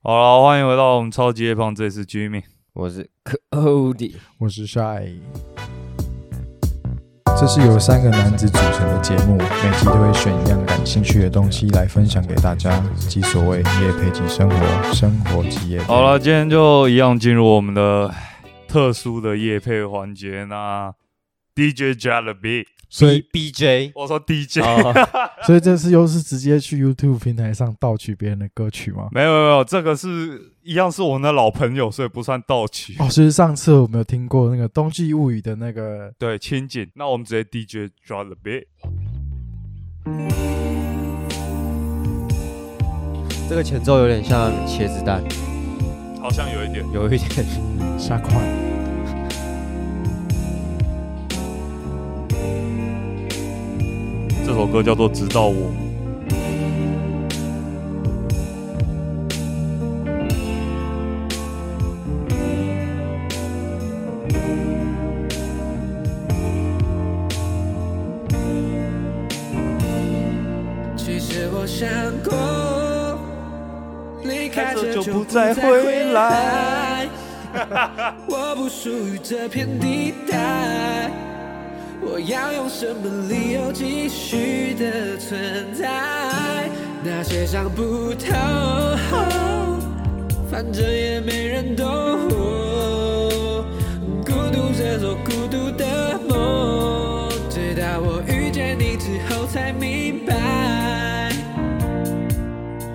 好了，欢迎回到我们超级夜胖，这次 Jimmy。我是 Cody，我是 Shy。这是由三个男子组成的节目，每集都会选一样感兴趣的东西来分享给大家，即所谓夜配即生活，生活即夜配。好了，今天就一样进入我们的特殊的夜配环节。那 DJ j a b 所以 B J，我说 DJ，、哦 所以这次又是直接去 YouTube 平台上盗取别人的歌曲吗？没有没有这个是一样是我们的老朋友，所以不算盗取。哦，其实上次我们有听过那个《冬季物语》的那个，对，亲近。那我们直接 DJ drop the beat。这个前奏有点像茄子蛋，好像有一点。有一点。下款。这首歌叫做《直到我》。其实我想过，离开这就不再再回来。我不属于这片地带，我要用什么理由继续的存在？那些想不透，反正也没人懂我。孤独这座孤独的梦，直到我遇见你之后才明白。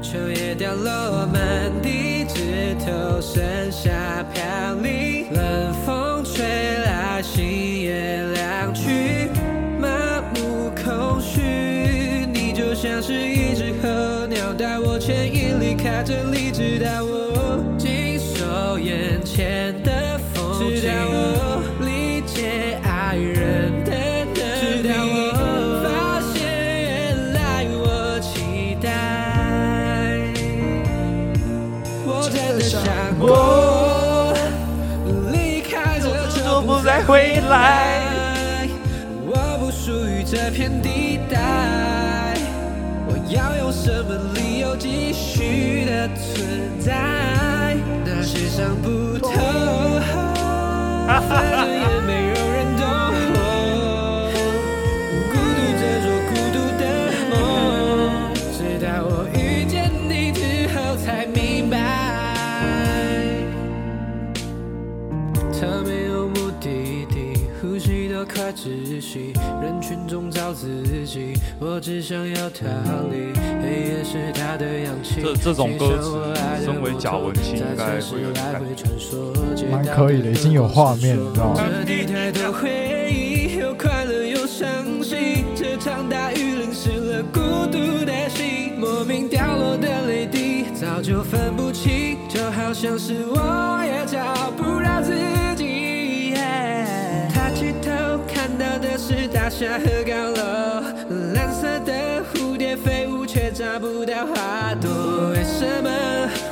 秋叶掉落满地，枝头剩下引离开这里，直到我经手眼前的风景，直到我理解爱人的能力，直到我发现原来我期待。我真的想过离开这就不再回来。我不属于这片地带，我要用什么继续的存在？那些想不 透，窒息，人群中找自己，我只想要逃离。黑夜是他的氧气。这这种歌词身为贾文清应该会有点感觉蛮可以的已经有画面你知道吗这里太多回忆，有快乐有伤心。这场大雨淋湿了孤独的心，莫名掉落的泪滴，早就分不清，就好像是我也找不到自己。下和高楼，蓝色的蝴蝶飞舞，却找不到花朵。为什么？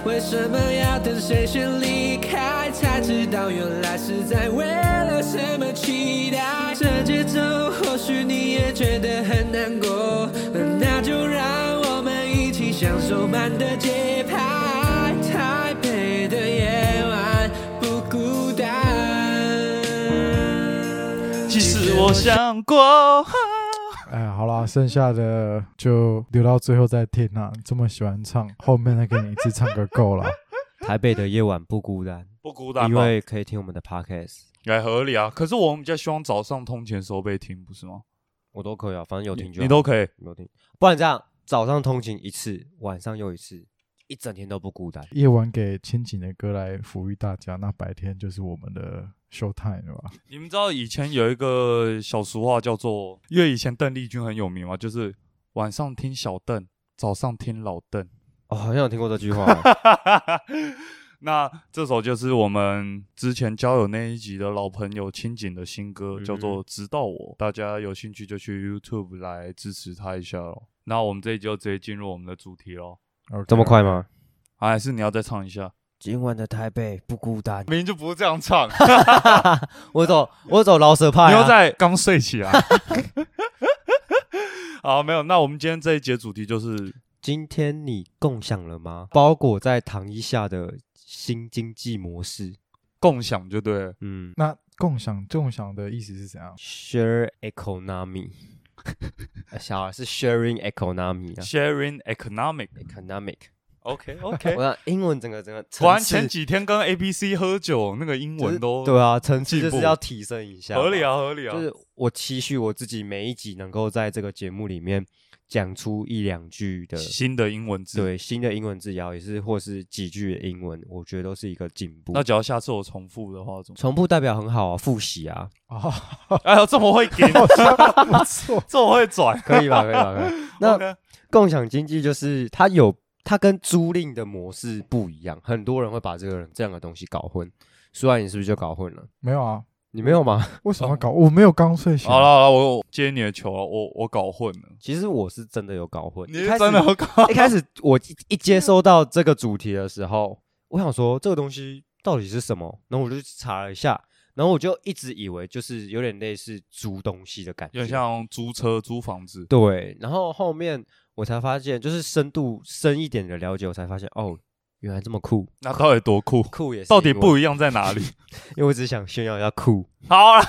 为什么要等谁先离开，才知道原来是在为了什么期待？这节奏或许你也觉得很难过，那就让我们一起享受慢的节拍。我想过，哎，好啦，剩下的就留到最后再听啦。这么喜欢唱，后面再给你一次唱个够了。台北的夜晚不孤单，不孤单？因为可以听我们的 podcast，也合理啊。可是我们比较希望早上通勤的时候被听，不是吗？我都可以啊，反正有听就好你都可以。有听，不然这样早上通勤一次，晚上又一次，一整天都不孤单。夜晚给千景的歌来抚育大家，那白天就是我们的 show time 了吧？你们知道以前有一个小俗话叫做，因为以前邓丽君很有名嘛，就是晚上听小邓，早上听老邓。哦，好像有听过这句话哦，那这首就是我们之前交友那一集的老朋友清景的新歌，嗯叫做《直到我》。大家有兴趣就去 YouTube 来支持他一下咯。那我们这一集就直接进入我们的主题喽。这么快吗？还是你要再唱一下？今晚的台北不孤单。明明就不是这样唱，我走，我走老舍派、啊。你又在刚睡起来。好，没有。那我们今天这一节主题就是今天你共享了吗？包裹在糖衣下的新经济模式，共享就对了。嗯那共享共享的意思是怎样？，share economy，呃小孩是 sharing economy 啊 Sharing economic。，economic。OK OK。我想英文整个整个突然前几天跟 A B C 喝酒，那个英就是文都对啊，层次进步就是要提升一下，合理。啊，合理啊。就是我期许我自己每一集能够在这个节目里面讲出一两句的新的英文字。，对新的英文字谣，也是或是几句的英文，我觉得都是一个进步。那只要下次我重复的话，重复代表很好啊，复习啊，哦，哎呦，这么会给，好像不错。这么会转。可以吧？可以吧？可以。那共享经济就是它有它跟租赁的模式不一样，很多人会把这个这样的东西搞混。苏然，你是不是就搞混了？没有啊？你没有吗？为什么要搞？我没有刚睡醒。好了好了，我我接你的球了，我我搞混了。其实我是真的有搞混。你是真的有搞？一开始我一一接收到这个主题的时候，我想说这个东西到底是什么，然后我就去查了一下，然后我就一直以为就是有点类似租东西的感觉，有点像租车、租房子。对，然后后面我才发现，就是深度深一点的了解，我才发现哦，原来这么酷，那到底多酷？酷也是到底不一样在哪里？因为我只想炫耀一下酷。好了，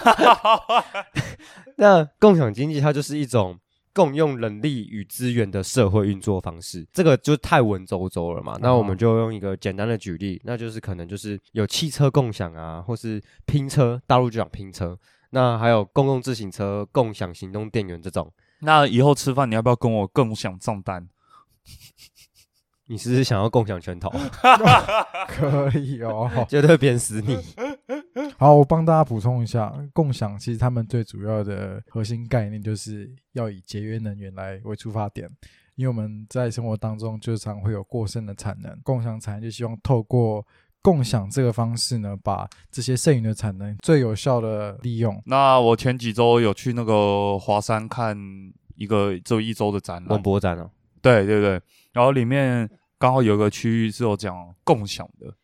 那共享经济它就是一种共用人力与资源的社会运作方式，这个就太文绉绉了嘛。那我们就用一个简单的举例，那就是可能就是有汽车共享啊，或是拼车，大陆就讲拼车。那还有公共自行车共享行动电源这种，那以后吃饭你要不要跟我共享账单？你是不是想要共享拳头？可以哦。绝对扁死你！好，我帮大家补充一下，共享其实他们最主要的核心概念就是要以节约能源来为出发点，因为我们在生活当中就常会有过剩的产能，共享产业就希望透过共享这个方式呢，把这些剩余的产能最有效的利用。那我前几周有去那个华山看一个只有一周的展文览，博展哦，对对对，然后里面刚好有个区域是有讲共享的，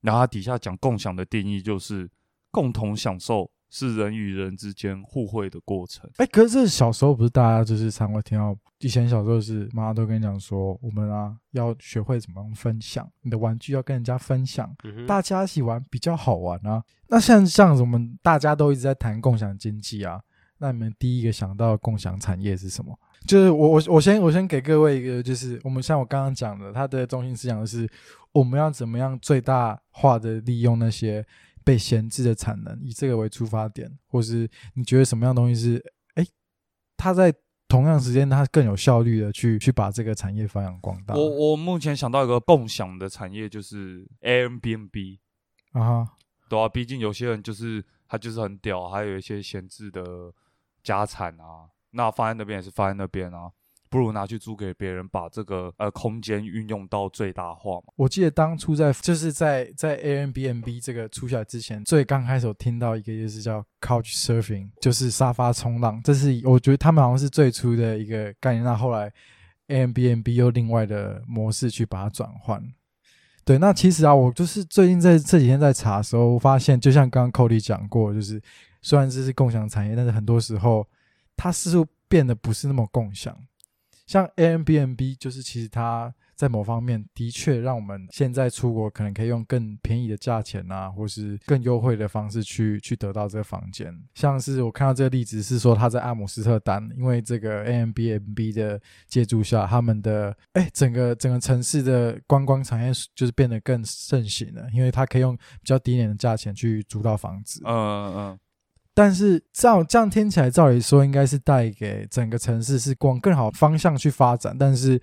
然后它底下讲共享的定义就是共同享受是人与人之间互惠的过程。哎，可是小时候不是大家就是常会听到，以前小时候是妈妈都跟你讲说，我们啊要学会怎么样分享，你的玩具要跟人家分享。嗯大家一起玩比较好玩啊。那像这样子，我们大家都一直在谈共享经济啊。那你们第一个想到的共享产业是什么？就是我我我先我先给各位一个，就是我们像我刚刚讲的，它的中心思想就是我们要怎么样最大化的利用那些被闲置的产能，以这个为出发点，或是你觉得什么样东西是哎，它在同样时间它更有效率的去去把这个产业发扬光大。我我目前想到一个共享的产业就是 Airbnb，啊哈，对啊，毕竟有些人就是他就是很屌，还有一些闲置的家产啊，那放在那边也是放在那边啊，不如拿去租给别人，把这个呃空间运用到最大化嘛。我记得当初在就是在在 Airbnb 这个出来之前，最刚开始我听到一个就是叫 Couch Surfing，就是沙发冲浪，这是我觉得他们好像是最初的一个概念。那后来 Airbnb 又另外的模式去把它转换。对，那其实啊，我就是最近在这几天在查的时候，我发现就像刚刚 Cody 讲过，就是虽然这是共享产业，但是很多时候它似乎变得不是那么共享。像 Airbnb，就是其实它在某方面的确让我们现在出国可能可以用更便宜的价钱啊，或是更优惠的方式去去得到这个房间。像是我看到这个例子是说，他在阿姆斯特丹，因为这个 Airbnb 的借助下，他们的哎整个整个城市的观光产业就是变得更盛行了，因为它可以用比较低廉的价钱去租到房子。嗯嗯但是照这样听起来，照理说应该是带给整个城市是往更好方向去发展，但是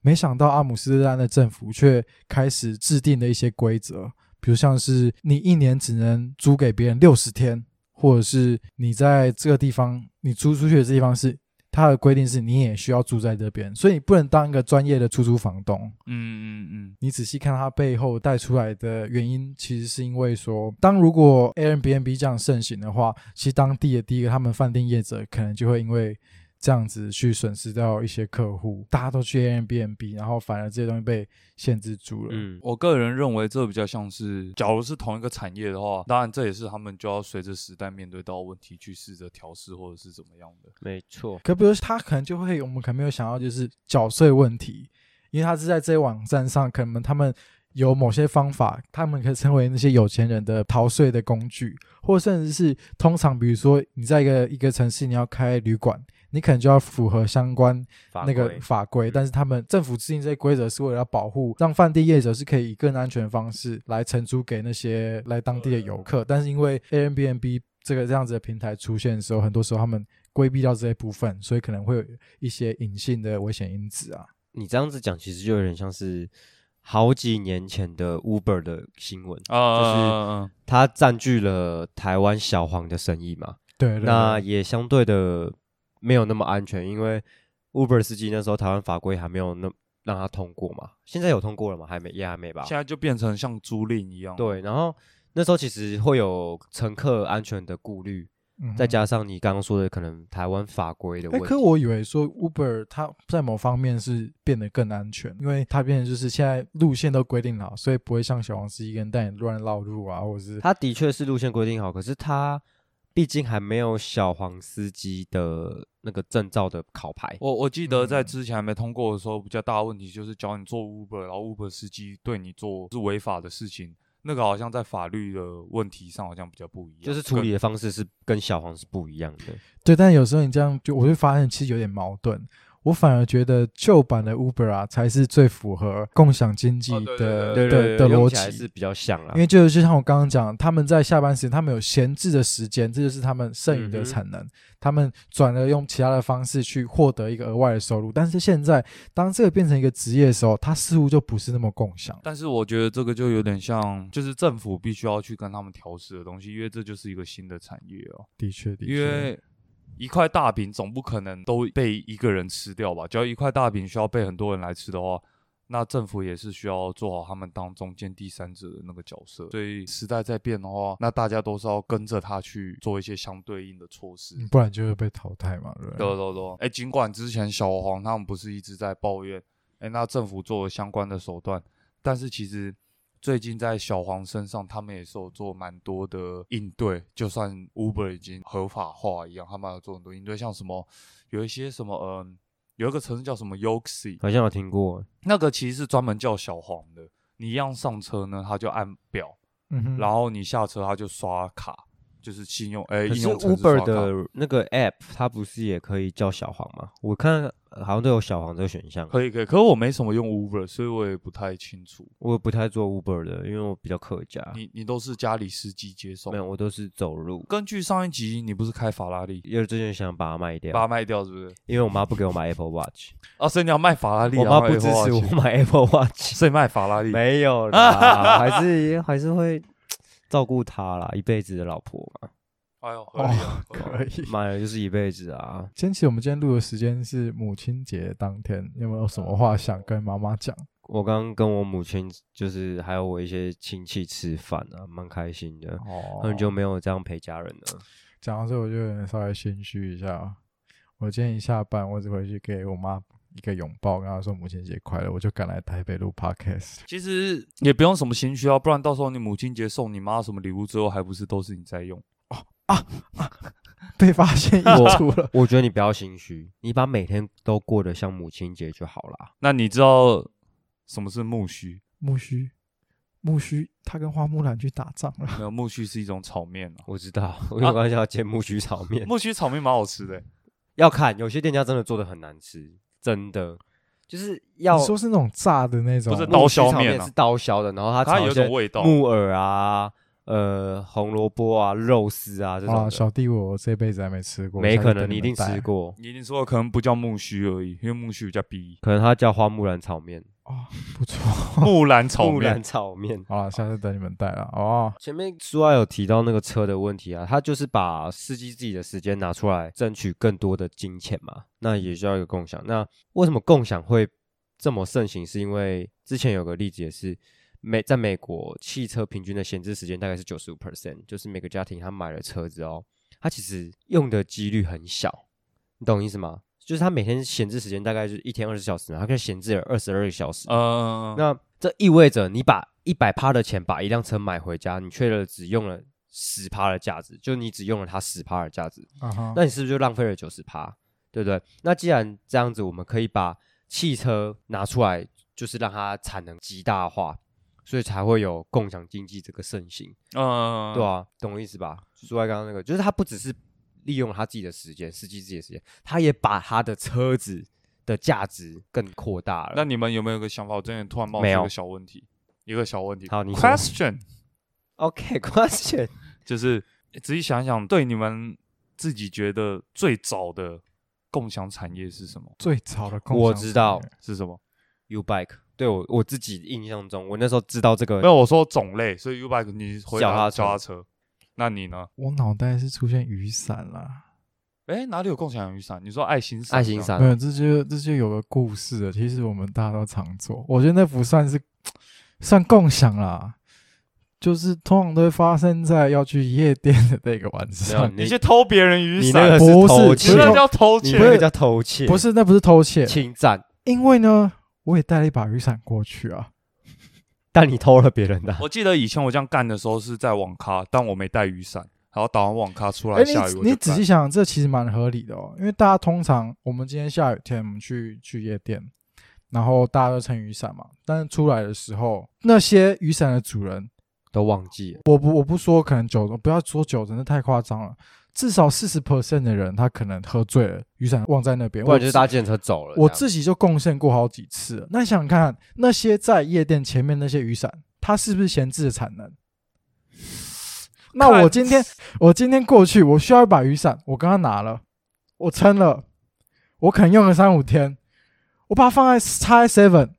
没想到阿姆斯特丹的政府却开始制定了一些规则，比如像是你一年只能租给别人六十天，或者是你在这个地方你租出去的地方是它的规定是你也需要住在这边，所以你不能当一个专业的出租房东。嗯嗯嗯你仔细看它背后带出来的原因，其实是因为说，当如果 Airbnb 这样盛行的话，其实当地的第一个他们饭店业者可能就会因为这样子去损失掉一些客户，大家都去 Airbnb，然后反而这些东西被限制住了。嗯，我个人认为这比较像是，假如是同一个产业的话，当然这也是他们就要随着时代面对到的问题去试着调试或者是怎么样的。没错，可比如他可能就会，我们可能没有想到就是缴税问题，因为他是在这些网站上，可能他们有某些方法，他们可以称为那些有钱人的逃税的工具，或甚至是通常，比如说你在一个一个城市你要开旅馆，你可能就要符合相关那个法规，嗯但是他们政府制定这些规则是为了要保护，让饭店业者是可以以更安全的方式来承租给那些来当地的游客。但是因为 Airbnb 这个这样子的平台出现的时候，很多时候他们规避掉这些部分，所以可能会有一些隐性的危险因子啊。你这样子讲，其实就有点像是好几年前的 Uber 的新闻，啊，它占据了台湾小黄的生意嘛，对对那也相对的没有那么安全，因为 Uber 司机那时候台湾法规还没有那让他通过嘛，现在有通过了吗？还没，也还没吧。现在就变成像租赁一样。对，然后那时候其实会有乘客安全的顾虑，嗯哼再加上你刚刚说的可能台湾法规的哎，问题。可我以为说 Uber 它在某方面是变得更安全，因为它变成就是现在路线都规定好，所以不会像小黄司机跟带你乱绕路啊，或者是他的确是路线规定好，可是他毕竟还没有小黄司机的那个证照的考牌。我我记得在嗯之前还没通过的时候，比较大的问题就是，教你做 Uber，然后 Uber 司机对你做是违法的事情，那个好像在法律的问题上好像比较不一样，就是处理的方式是跟小黄是不一样的。对，但有时候你这样就我会发现其实有点矛盾。我反而觉得旧版的 Uber 啊才是最符合共享经济的、对的的逻用起来是。比较像啦因。为就是就像我刚刚讲，他们在下班时间，他们有闲置的时间，这就是他们剩余的产能。他们转而用其他的方式去获得一个额外的收入。但是现在，当这个变成一个职业的时候，它似乎就不是那么共享。但是我觉得这个就有点像，就是政府必须要去跟他们调试的东西，因为这就是一个新的产业哦。的确，的确，因为一块大饼总不可能都被一个人吃掉吧？只要一块大饼需要被很多人来吃的话，那政府也是需要做好他们当中间第三者的那个角色。所以时代在变的话，那大家都是要跟着他去做一些相对应的措施。嗯不然就会被淘汰嘛，对不对？对对对，哎，尽管之前小黄他们不是一直在抱怨，哎，那政府做了相关的手段，但是其实最近在小黄身上，他们也是有做蛮多的应对，就算 Uber 已经合法化一样，他们有做很多应对，像什么有一些什么，嗯、有一个城市叫什么 Yoxi，好像有听过，那个其实是专门叫小黄的，你一样上车呢，他就按表，嗯，然后你下车他就刷卡，就是信用，哎，可用 Uber 的那个 App 它不是也可以叫小黄吗？我看呃好像都有小黄这个选项。可以可以，可是我没什么用 Uber，所以我也不太清楚。我也不太做 Uber 的，因为我比较客家。你你都是家里司机接送没？有，我都是走路。根据上一集，你不是开法拉利，因为最近想把它卖掉，把它卖掉是不是？因为我妈不给我买 Apple Watch，哦，所以你要卖法拉利，我妈不支持我买 Apple Watch。所以卖法拉利。没有啦，还是还是会照顾她啦，一辈子的老婆嘛，哎呦，合理啊，合理啊可以。妈呀就是一辈子啊。今天其实我们今天录的时间是母亲节当天，有没有什么话想跟妈妈讲？我刚刚跟我母亲，就是还有我一些亲戚吃饭啊，蛮开心的。哦很久没有这样陪家人了。讲到这，我就有点稍微心虚一下。我今天一下班，我只回去给我妈一个拥抱，跟他说母亲节快乐，我就赶来台北录 podcast。其实也不用什么心虚啊，不然到时候你母亲节送你妈什么礼物之后，还不是都是你在用？哦，啊 被发现溢出了，我觉得你不要心虚，你把每天都过得像母亲节就好啦。那你知道什么是木须？木须，木须，他跟花木兰去打仗了。没有，木须是一种炒面啊。我知道，我有关系要煎木须炒面，木须炒面蛮好吃的欸、要看有些店家真的做的很难吃，真的就是要你说是那种炸的那种，不是刀削面啊是刀削的，然后它它有一种味道。木耳啊、呃红萝卜啊、肉丝啊这种啊，小弟我这辈子还没吃过，没可能你一定吃过，你一定说的可能不叫木须而已，因为木须比较逼。可能它叫花木兰炒面，哦，不错。木兰炒木兰面，炒面。好了，下次等你们带了哦。前面苏爱有提到那个车的问题啊，他就是把司机自己的时间拿出来争取更多的金钱嘛，那也需要一个共享。那为什么共享会这么盛行？是因为之前有个例子也是美在美国汽车平均的闲置时间大概是九十五 percent，就是每个家庭他买了车子哦，他其实用的几率很小，你懂意思吗？就是他每天闲置时间大概是一天二十小时嘛，他可以闲置了二十二个小时。呃，那这意味着你把一百趴的钱把一辆车买回家，你却了只用了十趴的价值，就你只用了它十趴的价值，那你是不是就浪费了九十趴？对不对？那既然这样子，我们可以把汽车拿出来就是让它产能极大化，所以才会有共享经济这个盛行，嗯，对啊，懂我意思吧？说在刚刚那个，就是它不只是利用他自己的时间，司机自己的时间，他也把他的车子的价值更扩大了。那你们有没有个想法？我之前突然冒出没有一个小问题，一个小问题。好你 question OK，question，就是仔细想想，对你们自己觉得最早的共享产业是什么？最早的共享我知道是什么？U bike，对我我自己印象中，我那时候知道这个没有，我说种类，所以 U bike 你回答脚踏车，那你呢？我脑袋是出现雨伞啦，哎，哪里有共享雨伞？你说爱心伞？爱心伞没有，这就这就有个故事了。其实我们大家都常做，我觉得那不算是算共享啦，就是通常都会发生在要去夜店的那个晚上。你去偷别人雨伞，你那个不是偷不是窃，你那叫偷窃你那。个叫偷窃，不是，那不是偷窃，侵占，因为呢，我也带了一把雨伞过去啊。但你偷了别人的啊。我记得以前我这样干的时候是在网咖，但我没带雨伞，然后打完网咖出哎、来下雨你你仔细想想，这其实蛮合理的哦。因为大家通常我们今天下雨天，我们去去夜店，然后大家都撑雨伞嘛。但是出来的时候，那些雨伞的主人，都忘记了，我不我不说可能九成，不要说九成，那太夸张了。至少四十 percent 的人，他可能喝醉了，雨伞忘在那边。不然就是搭计程车走了。我自己就贡献过好几次了。那你想想看，那些在夜店前面那些雨伞，它是不是闲置的产能？那我今天我今天过去，我需要一把雨伞，我刚刚拿了，我撑了，我可能用了三五天，我把它放在叉 seven，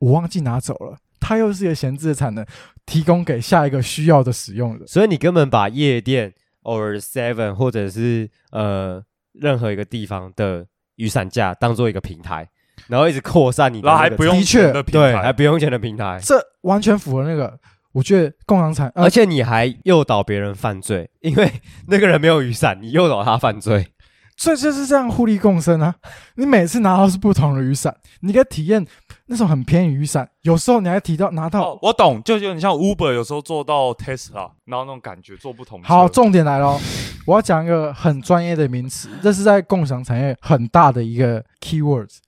我忘记拿走了，它又是一个闲置的产能，提供给下一个需要的使用者。所以你根本把夜店 or seven 或者是呃任何一个地方的雨伞架当做一个平台，然后一直扩散你的那个然后还不用的确钱的平对，还不用钱的平台，这完全符合那个，我觉得共享产，而而且你还诱导别人犯罪，因为 那个人没有雨伞，你诱导他犯罪。所以就是这样互利共生啊！你每次拿到是不同的雨伞，你可以体验那种很便宜雨伞，有时候你还提到拿到。哦，我懂，就有点像 Uber 有时候做到 Tesla，然后那种感觉做不同。好，重点来了哦，我要讲一个很专业的名词，这是在共享产业很大的一个 keywords，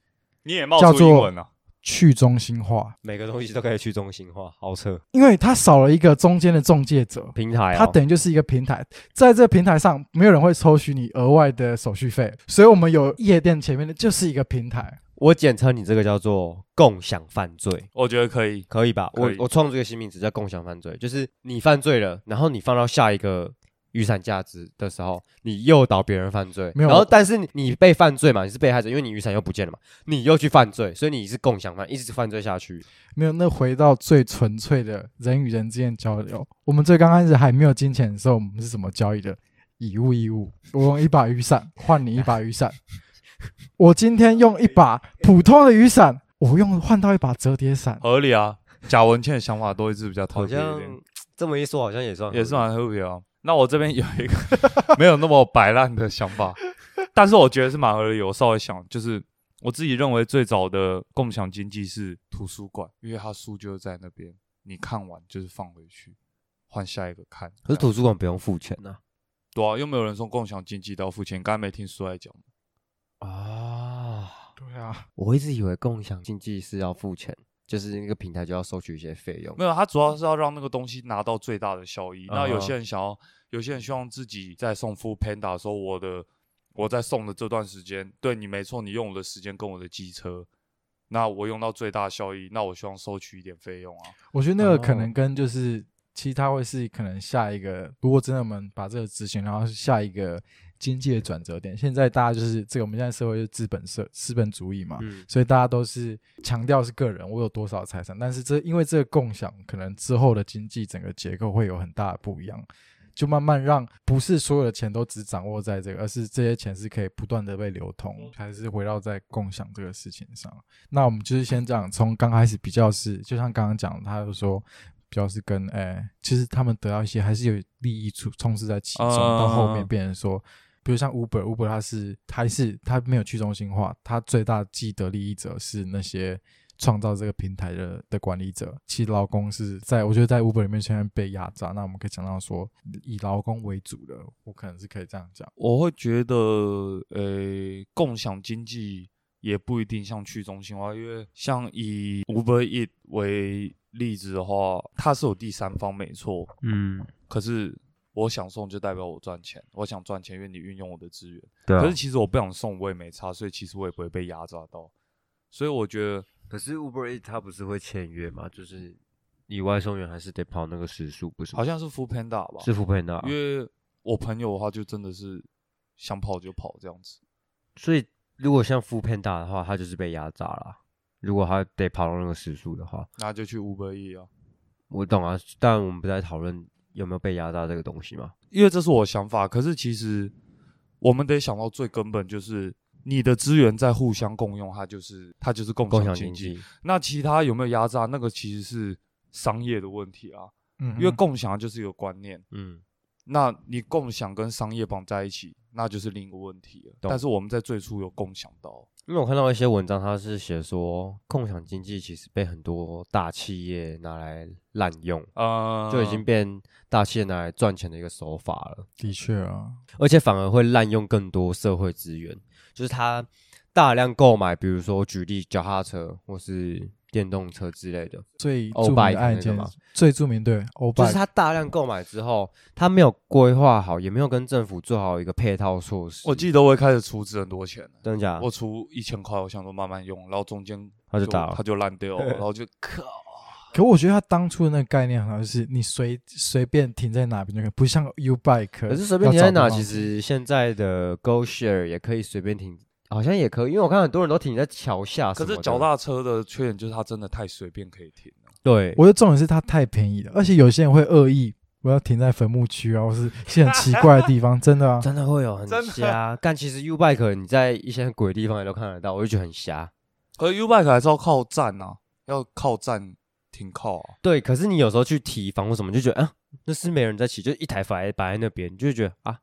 你也冒叫做出英文啊？去中心化，每个东西都可以去中心化，好扯。因为它少了一个中间的中介者，平台、啊，它等于就是一个平台，在这个平台上，没有人会抽取你额外的手续费，所以我们有夜店前面的就是一个平台。我简称你这个叫做共享犯罪，我觉得可以。可以吧？可以我我创作一个新名词叫共享犯罪，就是你犯罪了，然后你放到下一个雨伞价值的时候，你诱导别人犯罪，没有然后但是你你被犯罪嘛，你是被害者，因为你雨伞又不见了嘛，你又去犯罪，所以你是共享犯，一直犯罪下去。没有，那回到最纯粹的人与人之间交流。我们最刚开始还没有金钱的时候，我们是怎么交易的？以物易物，我用一把雨伞换你一把雨伞。我今天用一把普通的雨伞，我用换到一把折叠伞。合理啊。贾文倩的想法都一直比较特好像别一点，这么一说，好像也算也是合理蛮特别啊。那我这边有一个 没有那么摆烂的想法，但是我觉得是蛮合理的。我稍微想，就是我自己认为最早的共享经济是图书馆，因为它书就在那边，你看完就是放回去，换下一个看。可是图书馆不用付钱呐、对啊，又没有人说共享经济都要付钱，刚才没听书来讲吗。啊。对啊，我一直以为共享经济是要付钱，就是那个平台就要收取一些费用。没有，它主要是要让那个东西拿到最大的效益。那有些人想要，有些人希望自己在送 Food Panda 的时候，我的我在送的这段时间，对你没错，你用我的时间跟我的机车，那我用到最大效益，那我希望收取一点费用啊。我觉得那个可哦能跟就是，其实它会是可能下一个，如果真的我们把这个执行，然后是下一个经济的转折点。现在大家就是这个，我们现在社会是资本社资本主义嘛，嗯，所以大家都是强调是个人我有多少财产，但是这因为这个共享，可能之后的经济整个结构会有很大的不一样，就慢慢让不是所有的钱都只掌握在这个，而是这些钱是可以不断的被流通，还是围绕在共享这个事情上。那我们就是先这样，从刚开始比较是，就像刚刚讲的，他就说。比较是跟诶、其实他们得到一些还是有利益充充斥在其中，到后面嗯变成说，比如像 Uber，Uber 它是还是它没有去中心化，它最大既得利益者是那些创造这个平台的的管理者。其实劳工是在我觉得在 Uber 里面现在被压榨，那我们可以讲到说以劳工为主的，我可能是可以这样讲。我会觉得，呃，共享经济也不一定像去中心化，因为像以 Uber Eat 为例子的话，它是有第三方没错，嗯，可是我想送就代表我赚钱，我想赚钱，因为你运用我的资源。对啊可是其实我不想送，我也没差，所以其实我也不会被压榨到。所以我觉得可是 Uber Eats 它不是会签约吗？就是你外送员还是得跑那个时速，不是？好像是 Food Panda 吧，是副 panda，因为我朋友的话就真的是想跑就跑这样子。所以如果像付片大的话，他就是被压榨了啊。如果他得跑到那个时速的话，那就去 Uber E 啊，我懂啊，但我们不在讨论有没有被压榨这个东西吗。因为这是我想法。可是其实我们得想到最根本就是你的资源在互相共用，它就是它就是共共享经济。经济，那其他有没有压榨，那个其实是商业的问题啊。嗯，因为共享就是一个观念，嗯，那你共享跟商业绑在一起，那就是另一个问题了。但是我们在最初有共享到，因为我看到一些文章，它是写说共享经济其实被很多大企业拿来滥用，啊，就已经变大企业拿来赚钱的一个手法了。的确啊，而且反而会滥用更多社会资源，就是他大量购买，比如说举例脚踏车或是电动车之类的，最著名的案件嘛，最著名对就是他大量购买之后，他没有规划好，也没有跟政府做好一个配套措施。我记得我一开始出资很多钱，真的假的？我出一千块，我想说慢慢用，然后中间他就打了它就烂掉了，然后就靠，可我觉得他当初的那个概念好像是你随随便停在哪边就可以，不像 U bike，可是随便停在哪，其实现在的 Go Share 也可以随便停，好像也可以，因为我看很多人都停在桥下。可是脚踏车的缺点就是它真的太随便可以停了。对，我觉得重点是它太便宜了，而且有些人会恶意，我要停在坟墓区啊，或是一些很奇怪的地方，真的啊。真的会有很瞎。但其实 U Bike 你在一些很鬼的地方也都看得到，我就觉得很瞎。可是 U bike 还是要靠站啊，要靠站停靠啊。对，可是你有时候去提防或什么，就觉得啊，那是没人在骑，就一台摆摆在那边，你就会觉得啊，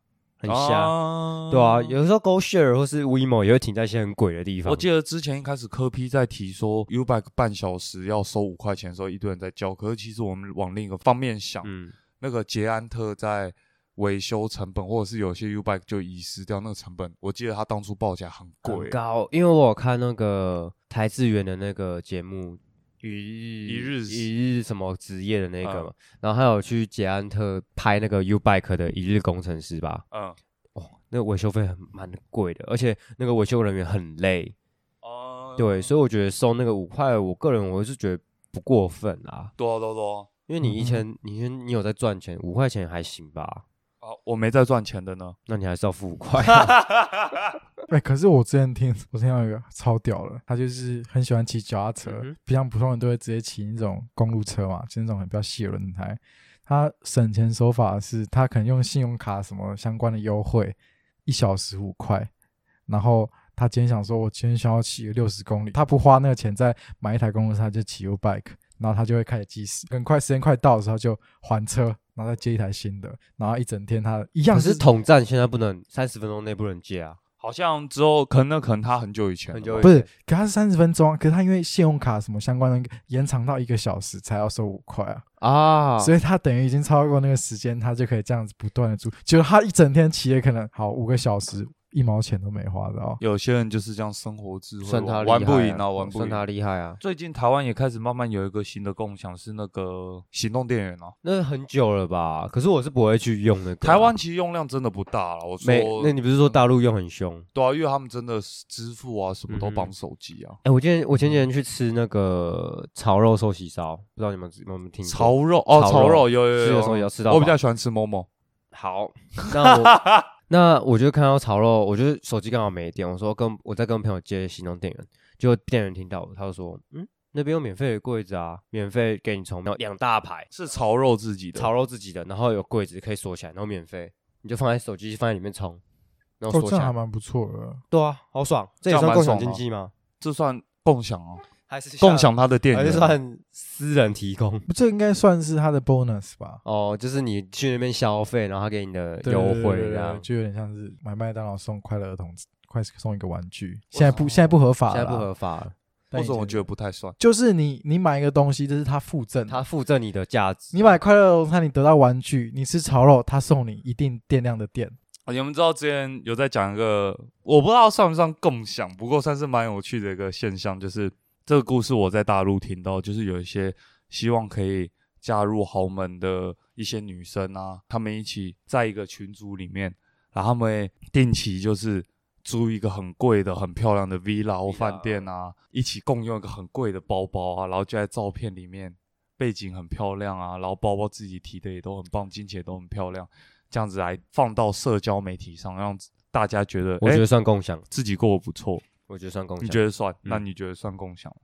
很瞎。啊对啊，有的时候 Go Share 或是 WeMo 也会停在一些很鬼的地方。我记得之前一开始科批在提说 U bike 半小时要收五块钱的时候，一堆人在叫。可是其实我们往另一个方面想，嗯，那个捷安特在维修成本，或者是有些 U bike 就遗失掉那个成本，我记得他当初报价很贵很，高，因为我有看那个台志远的那个节目。一日一日一日什么职业的那个然后还有去捷安特拍那个 U Bike 的一日工程师吧，嗯，哦，那个维修费很蛮贵的，而且那个维修人员很累，哦。对，所以我觉得收那个五块，我个人我是觉得不过分啦，多多多。因为你以嗯。前、你以前你有在赚钱，五块钱还行吧，啊，我没在赚钱的呢。那你还是要付五块，哎、可是我之前听，我听到一个超屌的，他就是很喜欢骑脚踏车，嗯哼不像普通人都会直接骑那种公路车嘛，就那种很比较细的轮胎。他省钱手法是，他可能用信用卡什么相关的优惠，一小时五块，然后他今天想说，我今天想要骑个六十公里，他不花那个钱再买一台公路车，他就骑 U bike，然后他就会开始计时，很快时间快到的时候就还车，然后再接一台新的，然后一整天他一样可是统战现在不能三十分钟内不能接啊，好像之后可能那可能他很久以前了吧，很久以不是，可他是三十分钟啊，可是他因为信用卡什么相关的延长到一个小时才要收五块啊，啊，所以他等于已经超过那个时间，他就可以这样子不断的租，就是他一整天企业可能好五个小时，一毛钱都没花到。有些人就是这样生活智慧，算他厉害玩不赢啊，玩不赢。算他厉害啊，最近台湾也开始慢慢有一个新的共享，是那个行动电源啊。那很久了吧？可是我是不会去用那个啊、台湾其实用量真的不大了，我说，那你不是说大陆用很凶？对啊，因为他们真的是支付啊，什么都绑手机啊。哎、我今天我前几天去吃那个炒肉寿喜烧，不知道你们有没有听过？炒肉哦，炒肉有有有吃的时候也要吃到。我比较喜欢吃某某，好，那我 那我就看到炒肉，我就手机刚好没电，我说跟我在跟朋友接行动电源，结果店员听到我，他就说，嗯，那边有免费的柜子啊，免费给你充，然后两大排是炒肉自己的。炒肉自己的，然后有柜子可以锁起来，然后免费，你就放在手机放在里面充，然后哦，锁起来。这样还蛮不错的。对啊，好爽，这也算共享经济吗？这算共享啊，还是共享他的电还是源。算私人提供？这应该算是他的 bonus 吧？哦，就是你去那边消费，然后他给你的优对对对惠对对这样。就有点像是买麦当劳送快乐儿童快送一个玩具，现在不现在不合法了啦，现在不合法了，为什么我觉得不太算？就是你你买一个东西，这是他附赠他，附赠你的价值。你买快乐儿童餐，你得到玩具；你吃炒肉，他送你一定电量的电。啊你们知道之前有在讲一个，我不知道算不算共享，不过算是蛮有趣的一个现象，就是这个故事我在大陆听到，就是有一些希望可以嫁入豪门的一些女生啊，她们一起在一个群组里面，然后她们定期就是租一个很贵的、很漂亮的 villa 或饭店啊，一起共用一个很贵的包包啊，然后就在照片里面背景很漂亮啊，然后包包自己提的也都很棒，金钱都很漂亮，这样子来放到社交媒体上，让大家觉得，哎我觉得算共享，自己过得不错。我觉得算共享。你觉得算？嗯那你觉得算共享吗？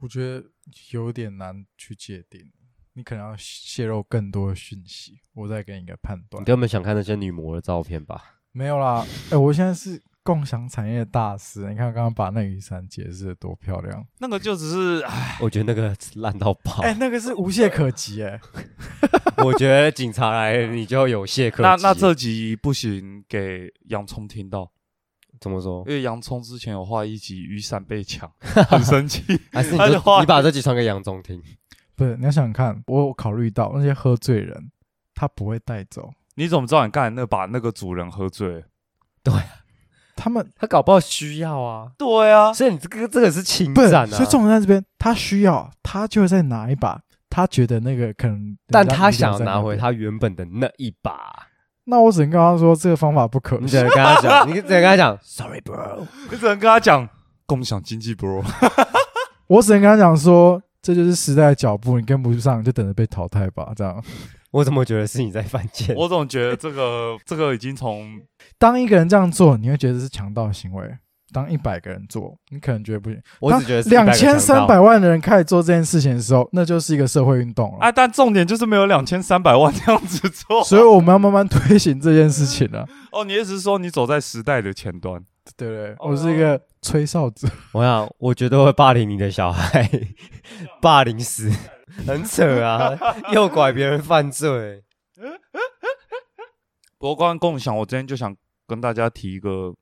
我觉得有点难去界定，你可能要泄露更多的讯息，我再给你一个判断你。根本想看那些女模的照片吧？没有啦，哎、我现在是共享产业大师，你看刚刚把那雨伞解释的多漂亮，那个就只是，唉 我觉得那个烂到爆。哎、那个是无懈可击、哎，我觉得警察来了你就有懈可击。那那这集不行，给洋葱听到，怎么说因？为洋葱之前有画一集雨伞被抢，很生气。还是你就他就画你把这集传给杨总听？不是，你要想想看，我有考虑到那些喝醉人，他不会带走，你怎么知道你刚才那把那个主人喝醉了？他们他搞不好需要啊。对啊，所以你这个这个是侵不是，占啊。所以重点在这边，他需要，他就会再拿一把，他觉得那个可能，但他想要拿回，他原本的那一把，那我只能跟他说这个方法不可你只。能跟他讲，你只能跟他讲，Sorry bro。你只能跟他讲共享经济 bro。我只能跟他讲说，这就是时代的脚步，你跟不上就等着被淘汰吧。这样，我怎么觉得是你在犯贱？我总觉得这个这个已经从当一个人这样做，你会觉得是强盗行为；当一百个人做，你可能觉得不行。我只觉得是两千三百万的人开始做这件事情的时候，那就是一个社会运动了。啊，但重点就是没有两千三百万这样子做。所以我们要慢慢推行这件事情了，哦，你意思是说你走在时代的前端？对不对？哦我是一个吹哨者，我想，我觉得会霸凌你的小孩，霸凌死，很扯啊！诱拐别人犯罪，不过关于共享，我今天就想跟大家提一个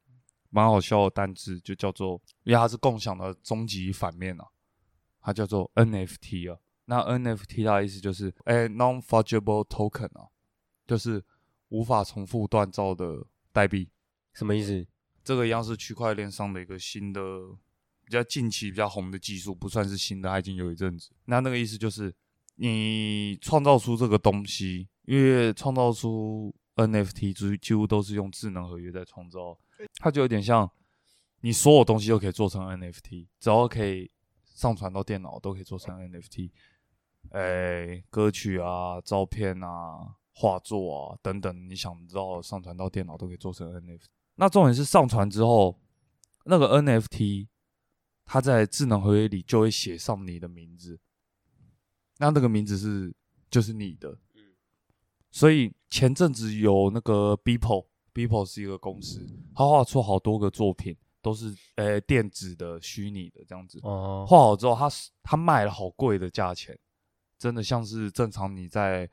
蛮好笑的单字，就叫做，因为它是共享的终极反面啊，它叫做 NFT 啊。那 NFT 它的意思就是，哎，non-fungible token 啊，就是无法重复锻造的代币。什么意思？这个一样是区块链上的一个新的、比较近期比较红的技术，不算是新的，它已经有一阵子。那那个意思就是，你创造出这个东西，因为创造出 NFT 几几乎都是用智能合约在创造，它就有点像你所有东西都可以做成 NFT，只要可以上传到电脑都可以做成 NFT。哎，歌曲啊、照片啊、画作啊等等，你想知道上传到电脑都可以做成 NFT。那重点是上传之后，那个 NFT 它在智能合约里就会写上你的名字，那那个名字是就是你的。所以前阵子有那个 Beeple，Beeple 是一个公司，他画出好多个作品，都是呃电子的、虚拟的这样子。哦，画好之后，他是他卖了好贵的价钱，真的像是正常你在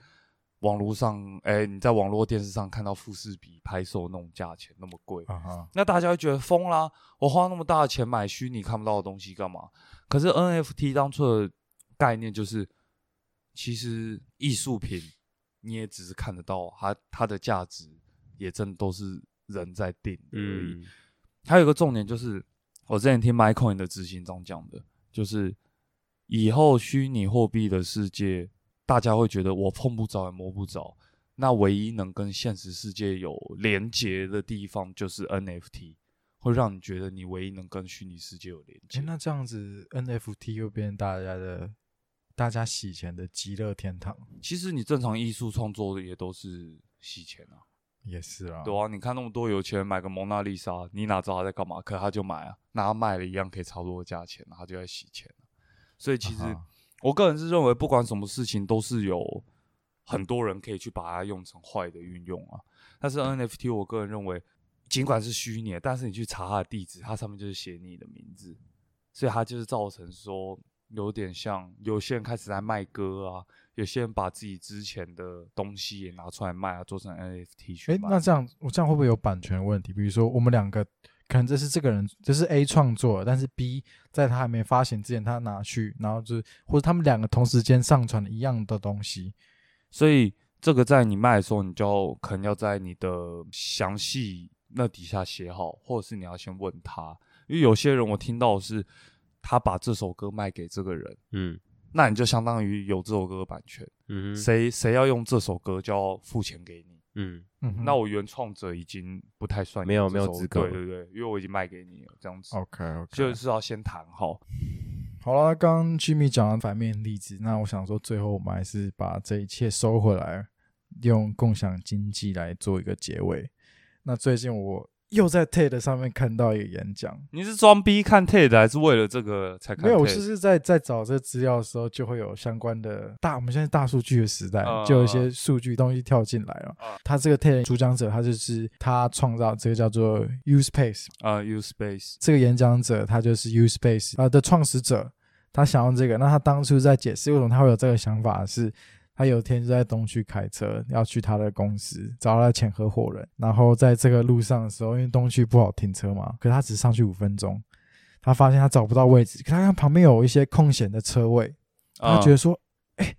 网络上，哎、你在网络电视上看到富士比拍售那种价钱那么贵，啊，那大家会觉得疯啦！我花那么大的钱买虚拟看不到的东西干嘛？可是 NFT 当初的概念就是，其实艺术品你也只是看得到它它的价值，也真都是人在定的而已。嗯，还有一个重点就是，我之前听 MyCoin 的执行长讲的，就是以后虚拟货币的世界，大家会觉得我碰不着也摸不着，那唯一能跟现实世界有连接的地方就是 NFT，会让你觉得你唯一能跟虚拟世界有连接。那这样子 NFT 又变成大家的大家洗钱的极乐天堂，其实你正常艺术创作的也都是洗钱啊，也是啊，对啊，你看那么多有钱人买个蒙娜丽莎，你哪知道他在干嘛？可他就买啊，那他卖了一样可以差不多的价钱，他就在洗钱啊所以其实啊我个人是认为，不管什么事情都是有很多人可以去把它用成坏的运用啊。但是 NFT，我个人认为，尽管是虚拟的，但是你去查它的地址，它上面就是写你的名字，所以它就是造成说有点像有些人开始在卖歌啊，有些人把自己之前的东西也拿出来卖啊，做成 NFT 去。那这样我这样会不会有版权问题？比如说我们两个可能这是这个人，这是 A 创作的，但是 B 在他还没发行之前，他拿去，然后就是或者他们两个同时间上传了一样的东西，所以这个在你卖的时候，你就要可能要在你的详细那底下写好，或者是你要先问他，因为有些人我听到是他把这首歌卖给这个人，嗯那你就相当于有这首歌的版权，嗯哼。谁谁要用这首歌就要付钱给你。嗯。嗯，那我原创者已经不太算没有没有资格。对对对，因为我已经卖给你了，这样子。OK OK，就是要先谈好。好了，刚刚 Jimmy 讲完反面例子，那我想说，最后我们还是把这一切收回来，用共享经济来做一个结尾。那最近我又在 TED 上面看到一个演讲，你是装逼看 TED 还是为了这个才看没有，我就是在在找这资料的时候，就会有相关的大，我们现在大数据的时代，嗯就有一些数据东西跳进来了。嗯他这个 TED 主讲者，他就是他创造这个叫做 U Space 啊，U Space 这个演讲者，他就是 U Space 啊、的创始者，他想用这个。那他当初在解释为什么他会有这个想法是，他有一天就在东区开车要去他的公司找他的前合伙人，然后在这个路上的时候，因为东区不好停车嘛，可是他只上去五分钟，他发现他找不到位置，可他看旁边有一些空闲的车位，他啊觉得说，哎、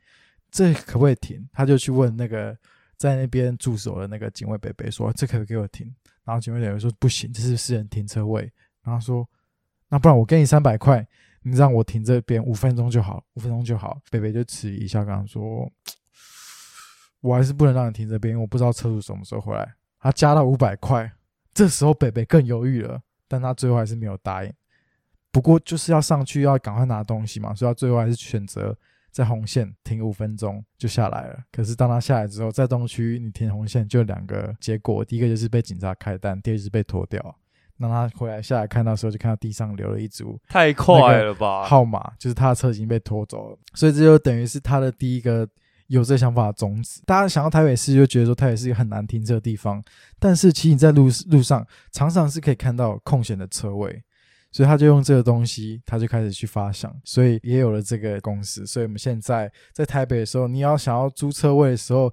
这可不可以停？他就去问那个在那边驻守的那个警卫北北说，这可不可以给我停？然后警卫北北说不行，这是私人停车位。然后说，那不然我给你三百块，你让我停这边五分钟就好，五分钟就好。北北就迟疑一下，跟他说，我还是不能让你停这边，我不知道车主什么时候回来。他加到五百块，这时候北北更犹豫了，但他最后还是没有答应。不过就是要上去要赶快拿东西嘛，所以他最后还是选择在红线停五分钟就下来了。可是当他下来之后，在东区你停红线就两个结果，第一个就是被警察开单，第二是被拖掉。当他回来下来看到的时候，就看到地上留了一组太快了吧？号码，就是他的车已经被拖走了，所以这就等于是他的第一个有这想法的种子。大家想到台北市，就觉得说台北是一个很难停车的地方，但是其实你在路路上常常是可以看到空闲的车位，所以他就用这个东西，他就开始去发想，所以也有了这个公司。所以我们现在在台北的时候，你要想要租车位的时候，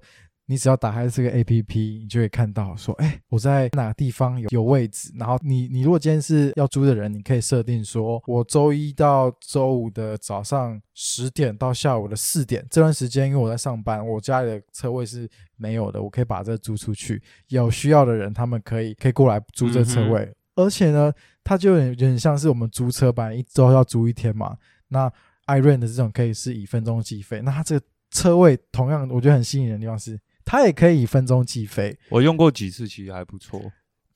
你只要打开这个 A P P，你就会看到说，哎、我在哪个地方有有位置。然后你你如果今天是要租的人，你可以设定说，我周一到周五的早上十点到下午的四点这段时间，因为我在上班，我家里的车位是没有的，我可以把这租出去。有需要的人，他们可以可以过来租这车位。而且呢，它就有点有点像是我们租车班，一周要租一天嘛。那 iRent 的这种可以是以分钟计费，那它这个车位同样我觉得很吸引人的地方是，它也可以以分钟计费。我用过几次，其实还不错。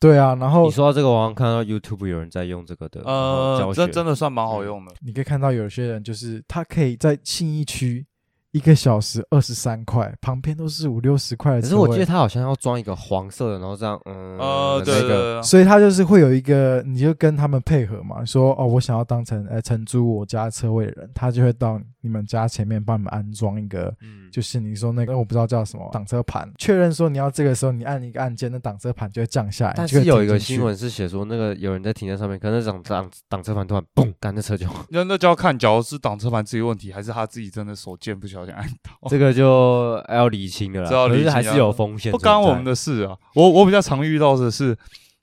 对啊，然后你说到这个，我好像看到 YouTube 有人在用这个的呃，这真的算蛮好用的。你可以看到有些人就是他可以在信义区一个小时二十三块，旁边都是五六十块的车。可是我记得他好像要装一个黄色的，然后这样，嗯，呃，对对对，所以他就是会有一个，你就跟他们配合嘛，说哦，我想要当成呃承租我家车位的人，他就会到你们家前面帮你们安装一个，嗯，就是你说那个我不知道叫什么挡车盘，确认说你要这个时候你按一个按键，那挡车盘就会降下来。但是有一个新闻是写说，那个有人在停在上面，可能挡挡挡车盘突然嘣，干那车就那那就要看，假如是挡车盘自己问题，还是他自己真的手贱不小心按到，这个就要理清了啦，这要可是还是有风险不存在，干我们的事啊。我我比较常遇到的是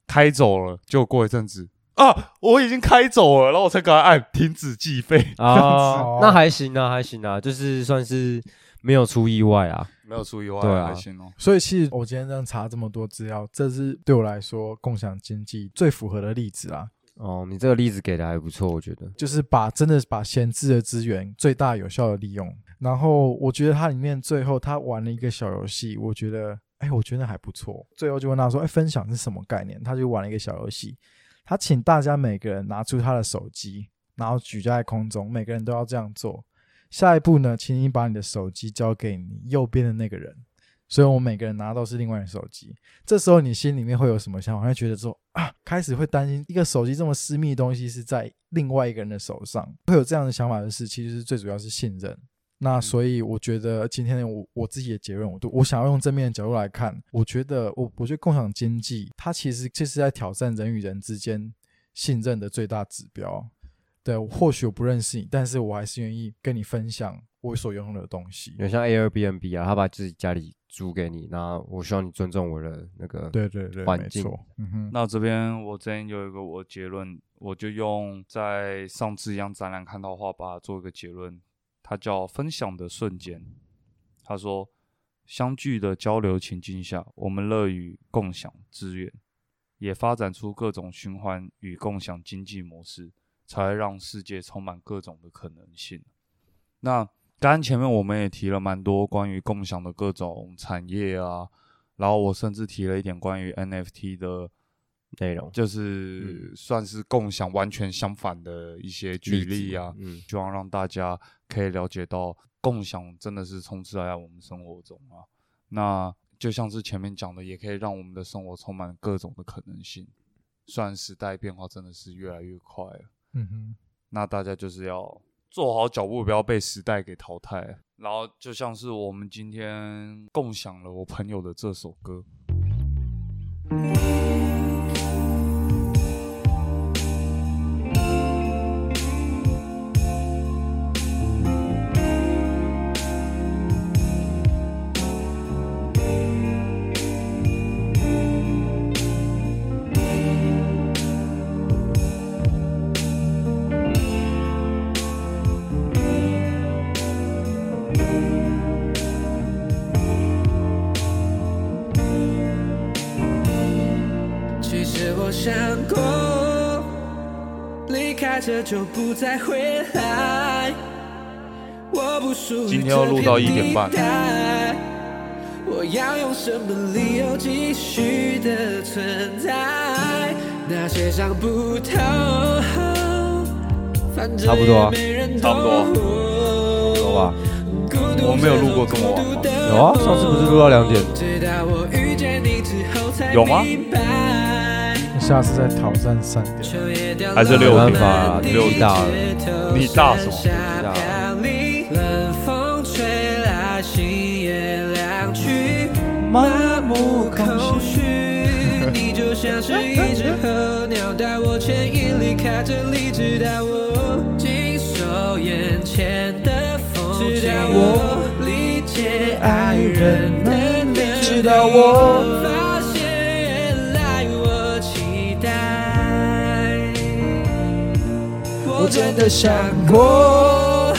开走了，就过一阵子啊，我已经开走了，然后我才赶快按停止计费，哦啊，那还行啊，还行啊，就是算是没有出意外啊。没有出意外，对啊还行哦。所以其实我今天这样查这么多资料，这是对我来说共享经济最符合的例子啦。哦，你这个例子给的还不错，我觉得。就是把真的把闲置的资源最大有效的利用。然后我觉得它里面最后他玩了一个小游戏，我觉得哎，我觉得还不错。最后就问他说，哎，分享是什么概念？他就玩了一个小游戏，他请大家每个人拿出他的手机，然后举在空中，每个人都要这样做。下一步呢，请你把你的手机交给你右边的那个人。所以我们每个人拿到是另外的手机，这时候你心里面会有什么想法？会觉得说啊，开始会担心一个手机这么私密的东西是在另外一个人的手上，会有这样的想法的是，其实最主要是信任。那所以我觉得今天我我自己的结论，我都我想要用正面的角度来看，我觉得我我觉得共享经济它其实这是在挑战人与人之间信任的最大指标。对，或许我不认识你，但是我还是愿意跟你分享我所拥有的东西。有像 Airbnb 啊，他把自己家里租给你，那我希望你尊重我的那个。对对对，环境没错。嗯哼，那这边我这边有一个我的结论，我就用在上次一样展览看到的话，把它做一个结论，它叫分享的瞬间。他说，相聚的交流情境下，我们乐于共享资源，也发展出各种循环与共享经济模式，才会让世界充满各种的可能性。那刚刚前面我们也提了蛮多关于共享的各种产业啊，然后我甚至提了一点关于 NFT 的，内容就是算是共享完全相反的一些举例啊，嗯，希望让大家可以了解到共享真的是充斥在我们生活中啊。那就像是前面讲的，也可以让我们的生活充满各种的可能性。虽然时代变化真的是越来越快了，嗯哼，那大家就是要做好脚步，不要被时代给淘汰。然后就像是我们今天共享了我朋友的这首歌，就不再回来。我不属于今天要录到一点半我要用什么理由继续的存在？那些想不透，反正差不多啊也没人差不多懂好吧？我没有录过这么晚吗有啊，上次不是录到两点？有吗下次再挑战三点。还是六点没办法啊，六大了，你大什么大冷风吹来，心也凉去，麻木空虚。你就像是一只候鸟，带我牵引离开这里，直到我的风景，直到我理解爱人的能力，直到我真的想过，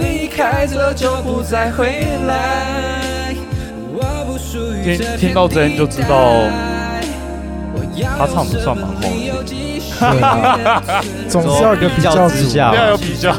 离开这就不再回来。我不属于听这片听到这边就知道地带他唱的算蛮好的总是要有一个比较组。之下要有比较。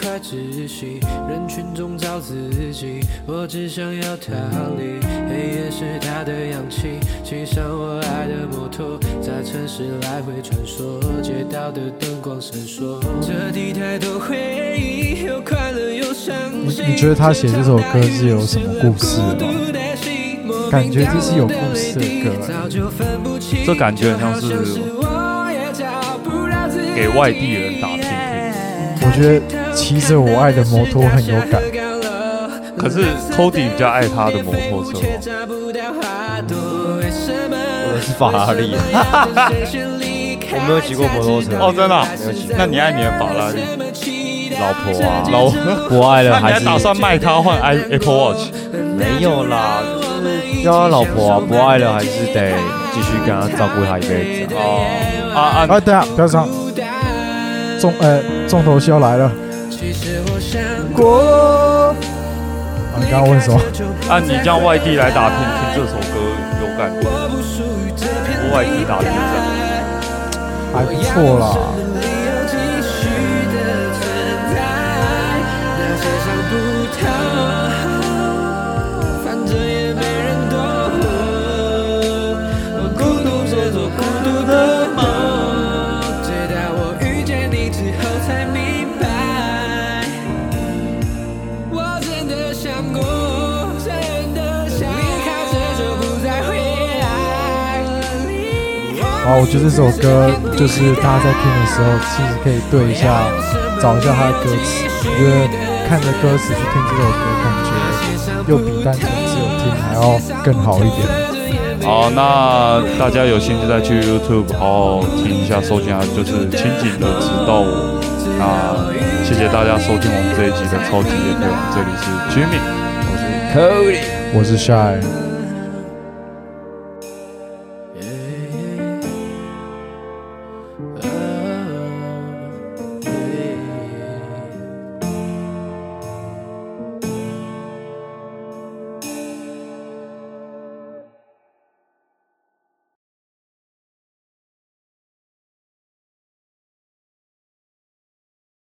快窒息，人群中找自己，我只想要逃离。黑夜是他的氧气，骑上我爱的摩托，在城市来回穿梭，街道的灯光闪烁，这地太多回忆，有快乐有伤心。你你觉得他写这首歌是有什么故事吗感觉这是有故事的歌哎这感觉很像是给外地人打听听。我觉得骑着我爱的摩托很有感。可是 Cody 比较爱他的摩托车我的是法拉利，我没有骑过摩托车 哦，真的啊、没有骑那你爱你的法拉利，老婆啊，老不爱了还是还打算卖它换 i Apple Watch？没有啦，就是要他老婆啊，不爱了还是得继续跟他照顾他一辈子啊。哦啊啊！啊，等下不要唱，重呃重头戏要来了。过。啊，你刚刚问什么？按你这样外地来打拼，听这首歌有感觉？我外地打拼这样，还不错啦。我觉得这首歌就是大家在听的时候，其实可以对一下，找一下它的歌词。我觉得看着歌词去听这首歌，感觉又比单纯只有听还要更好一点。好，那大家有兴趣再去 YouTube 好好听一下，搜寻一下，就是清景的直到我。那谢谢大家收听我们这一集的超级夜配，我们这里是 Jimmy，我是 Cody。我是 Shy。